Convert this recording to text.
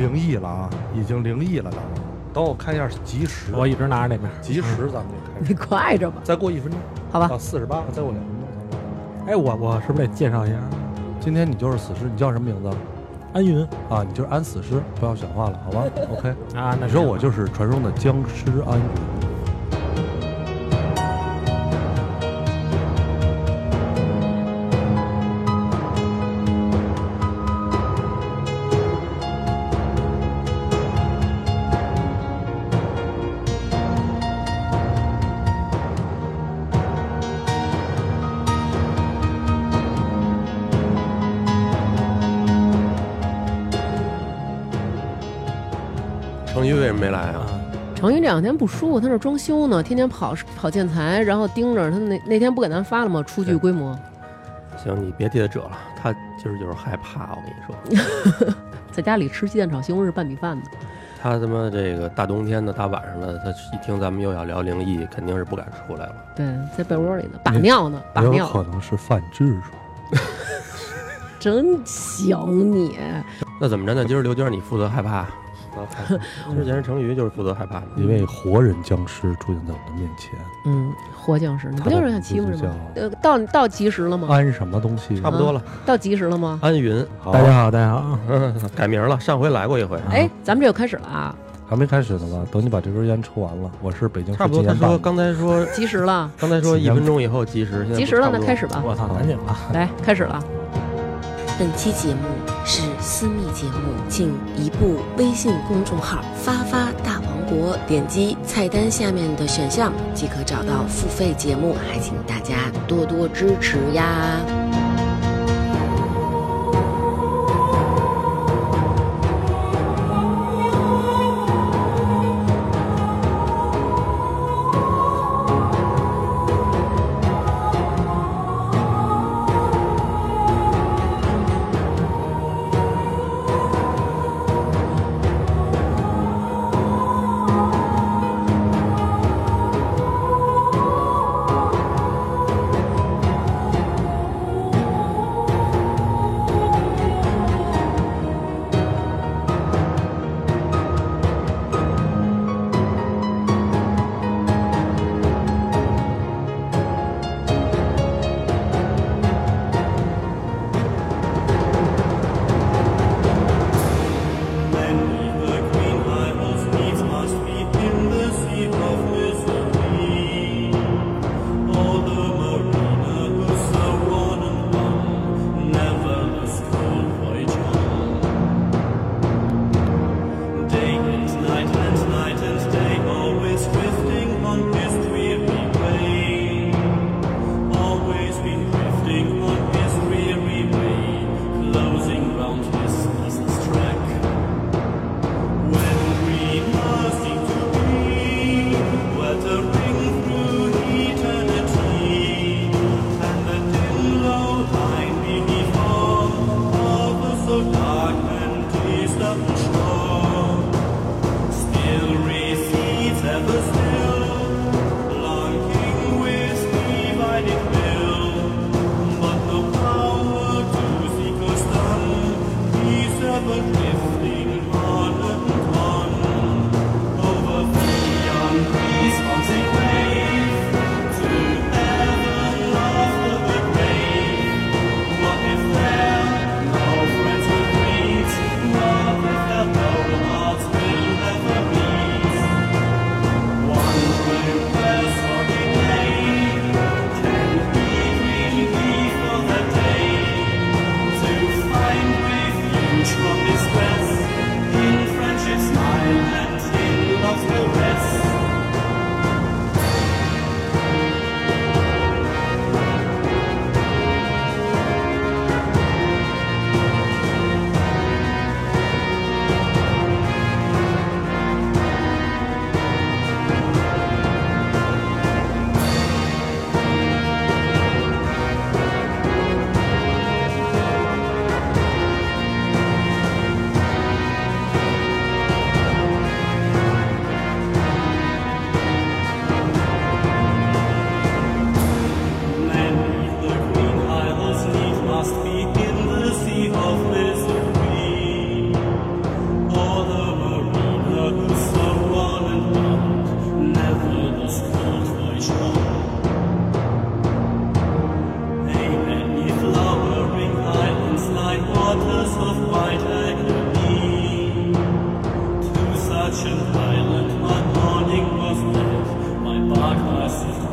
灵异了啊，已经灵异了，等我看一下及时，我一直拿着那边。及时咱们就开始 你，快着吧，再过一分钟好吧到，？四十八，再过两分钟咱们。哎，我我是不是得介绍一下今天你就是死尸，你叫什么名字安云啊？你就是安死尸，不要选话了，好吧？OK，啊？那你说我就是传说中的僵尸安云。什么没来啊？啊，程昱这两天不舒服，他那装修呢，天天跑跑建材，然后盯着他那那天不给咱发了吗？出具规模，行，你别替他折了，他今儿就是害怕。我跟你说，在家里吃鸡蛋炒西红柿拌米饭呢。他他妈这个大冬天的大晚上的，他一听咱们又要聊灵异，肯定是不敢出来了。对，在被窝里呢，把尿呢，把尿，可能是犯痔疮，真行你。那怎么着呢？今儿刘娟你负责害怕，之前程昱就是负责害怕的。一位活人僵尸出现在我的面前，嗯，活僵尸，你不就是想欺负人吗？呃，到到及时了吗？安什么东西？差不多了，到及时了吗？安云好大家好，大家好。改名了，上回来过一回。哎，咱们这就开始了啊！还没开始呢吧？等你把这根烟抽完了，我是北京差不多。他说。刚才说 及时了，刚才说一分钟以后及时，现在及时了，那开始吧。我操，赶紧吧。来，开始了。本期节目是私密节目，请移步微信公众号“发发大王国”，点击菜单下面的选项即可找到付费节目，还请大家多多支持呀。guys.